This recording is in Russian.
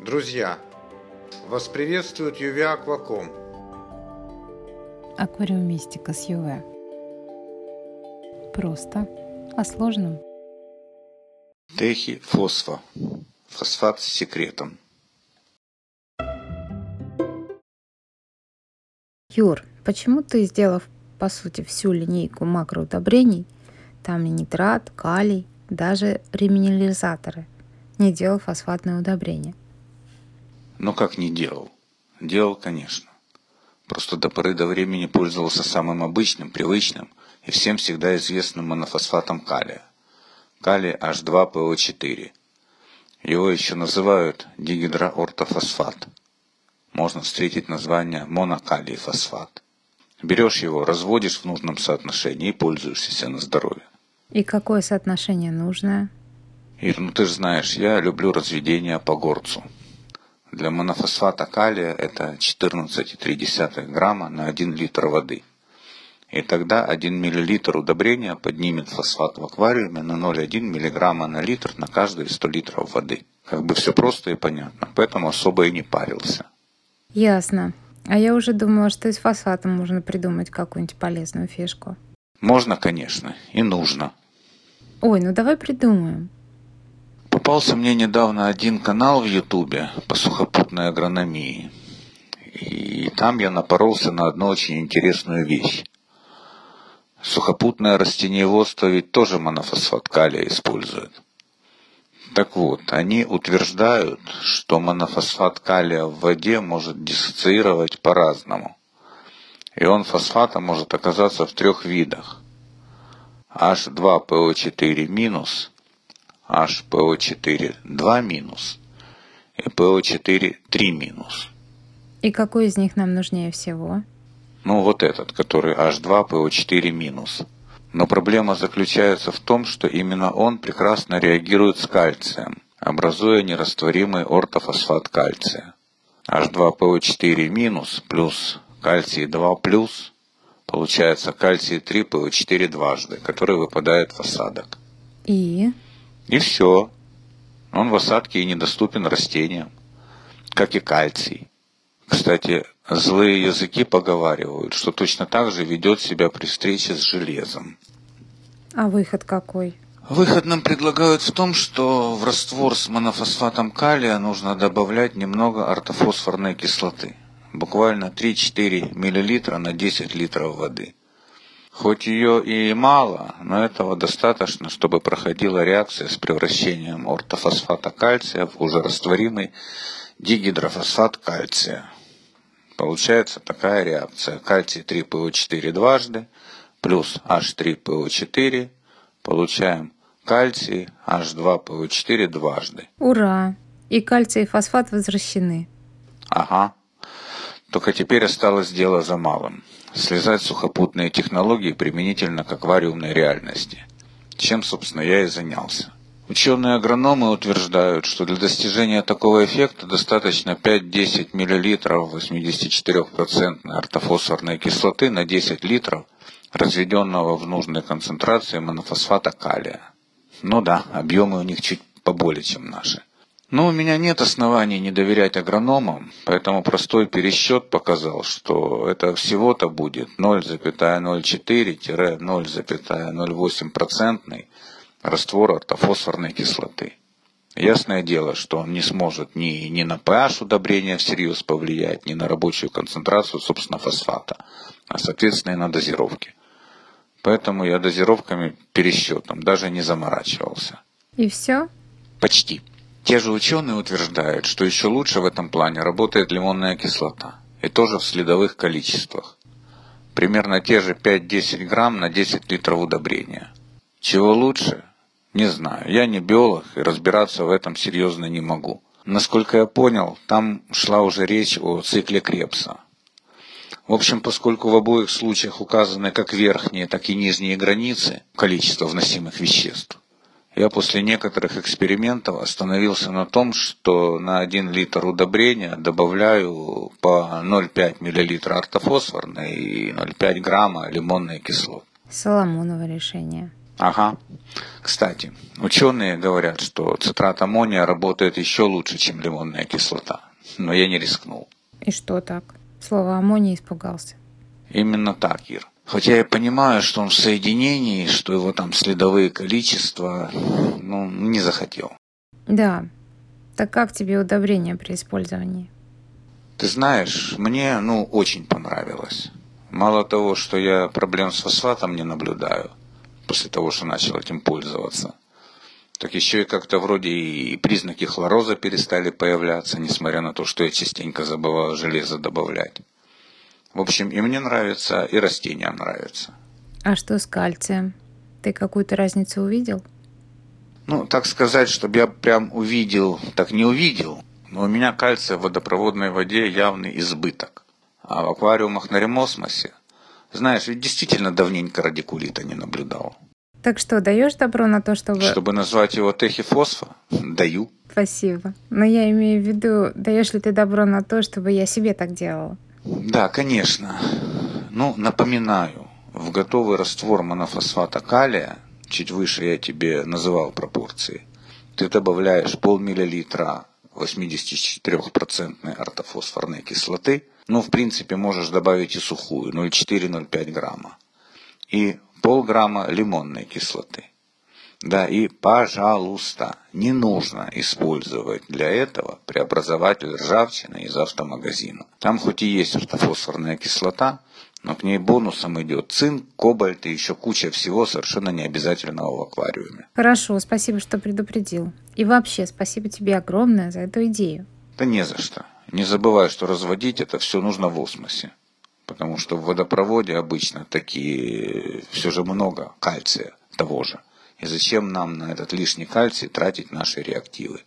Друзья, вас приветствует UV Акваком. Аквариумистика с ЮВ. Просто о сложном. Техи фосфо. Фосфат с секретом. Юр, почему ты, сделав по сути всю линейку макроудобрений, там и нитрат, калий, даже реминерализаторы, не делал фосфатное удобрение? Ну как не делал? Делал, конечно. Просто до поры до времени пользовался самым обычным, привычным и всем всегда известным монофосфатом калия. Калий H2PO4. Его еще называют дигидроортофосфат. Можно встретить название монокалий фосфат. Берешь его, разводишь в нужном соотношении и пользуешься на здоровье. И какое соотношение нужное? Ир, ну ты же знаешь, я люблю разведение по горцу. Для монофосфата калия это 14,3 грамма на 1 литр воды. И тогда 1 мл удобрения поднимет фосфат в аквариуме на 0,1 мг на литр на каждые 100 литров воды. Как бы все просто и понятно, поэтому особо и не парился. Ясно. А я уже думала, что из фосфата можно придумать какую-нибудь полезную фишку. Можно, конечно, и нужно. Ой, ну давай придумаем. Попался мне недавно один канал в Ютубе по сухопутной агрономии. И там я напоролся на одну очень интересную вещь. Сухопутное растениеводство ведь тоже монофосфат калия использует. Так вот, они утверждают, что монофосфат калия в воде может диссоциировать по-разному. И он фосфата может оказаться в трех видах. H2PO4 минус, HPO4 2 минус и PO4 3 минус. И какой из них нам нужнее всего? Ну, вот этот, который H2PO4 минус. Но проблема заключается в том, что именно он прекрасно реагирует с кальцием, образуя нерастворимый ортофосфат кальция. H2PO4 минус плюс кальций 2 плюс получается кальций 3 PO4 дважды, который выпадает в осадок. И? И все. Он в осадке и недоступен растениям, как и кальций. Кстати, злые языки поговаривают, что точно так же ведет себя при встрече с железом. А выход какой? Выход нам предлагают в том, что в раствор с монофосфатом калия нужно добавлять немного ортофосфорной кислоты. Буквально 3-4 мл на 10 литров воды. Хоть ее и мало, но этого достаточно, чтобы проходила реакция с превращением ортофосфата кальция в уже растворимый дигидрофосфат кальция. Получается такая реакция. Кальций 3ПО4 дважды плюс H3ПО4. Получаем кальций H2ПО4 дважды. Ура! И кальций и фосфат возвращены. Ага. Только теперь осталось дело за малым. Слезать сухопутные технологии применительно к аквариумной реальности. Чем, собственно, я и занялся. Ученые-агрономы утверждают, что для достижения такого эффекта достаточно 5-10 мл 84% ортофосфорной кислоты на 10 литров, разведенного в нужной концентрации монофосфата калия. Ну да, объемы у них чуть поболее, чем наши. Но у меня нет оснований не доверять агрономам, поэтому простой пересчет показал, что это всего-то будет 0,04-0,08% раствор ортофосфорной кислоты. Ясное дело, что он не сможет ни, ни на pH удобрения всерьез повлиять, ни на рабочую концентрацию, собственно, фосфата, а соответственно и на дозировки. Поэтому я дозировками пересчетом даже не заморачивался. И все? Почти. Те же ученые утверждают, что еще лучше в этом плане работает лимонная кислота. И тоже в следовых количествах. Примерно те же 5-10 грамм на 10 литров удобрения. Чего лучше? Не знаю. Я не биолог и разбираться в этом серьезно не могу. Насколько я понял, там шла уже речь о цикле Крепса. В общем, поскольку в обоих случаях указаны как верхние, так и нижние границы количества вносимых веществ, я после некоторых экспериментов остановился на том, что на 1 литр удобрения добавляю по 0,5 мл ортофосфорной и 0,5 грамма лимонной кислоты. Соломоново решение. Ага. Кстати, ученые говорят, что цитрат аммония работает еще лучше, чем лимонная кислота. Но я не рискнул. И что так? Слово аммоний испугался. Именно так, Ир. Хотя я понимаю, что он в соединении, что его там следовые количества, ну, не захотел. Да. Так как тебе удобрение при использовании? Ты знаешь, мне, ну, очень понравилось. Мало того, что я проблем с фосфатом не наблюдаю, после того, что начал этим пользоваться, так еще и как-то вроде и признаки хлороза перестали появляться, несмотря на то, что я частенько забывал железо добавлять. В общем, и мне нравится, и растениям нравится. А что с кальцием? Ты какую-то разницу увидел? Ну, так сказать, чтобы я прям увидел, так не увидел. Но у меня кальция в водопроводной воде явный избыток. А в аквариумах на ремосмосе, знаешь, ведь действительно давненько радикулита не наблюдал. Так что, даешь добро на то, чтобы... Чтобы назвать его техифосфа? Даю. Спасибо. Но я имею в виду, даешь ли ты добро на то, чтобы я себе так делала? Да, конечно. Ну, напоминаю, в готовый раствор монофосфата калия, чуть выше я тебе называл пропорции, ты добавляешь полмиллилитра 84% ортофосфорной кислоты, ну, в принципе, можешь добавить и сухую, 0,4-0,5 грамма, и полграмма лимонной кислоты. Да, и, пожалуйста, не нужно использовать для этого преобразователь ржавчины из автомагазина. Там хоть и есть ортофосфорная кислота, но к ней бонусом идет цинк, кобальт и еще куча всего совершенно необязательного в аквариуме. Хорошо, спасибо, что предупредил. И вообще, спасибо тебе огромное за эту идею. Да не за что. Не забывай, что разводить это все нужно в осмосе. Потому что в водопроводе обычно такие все же много кальция того же. И зачем нам на этот лишний кальций тратить наши реактивы?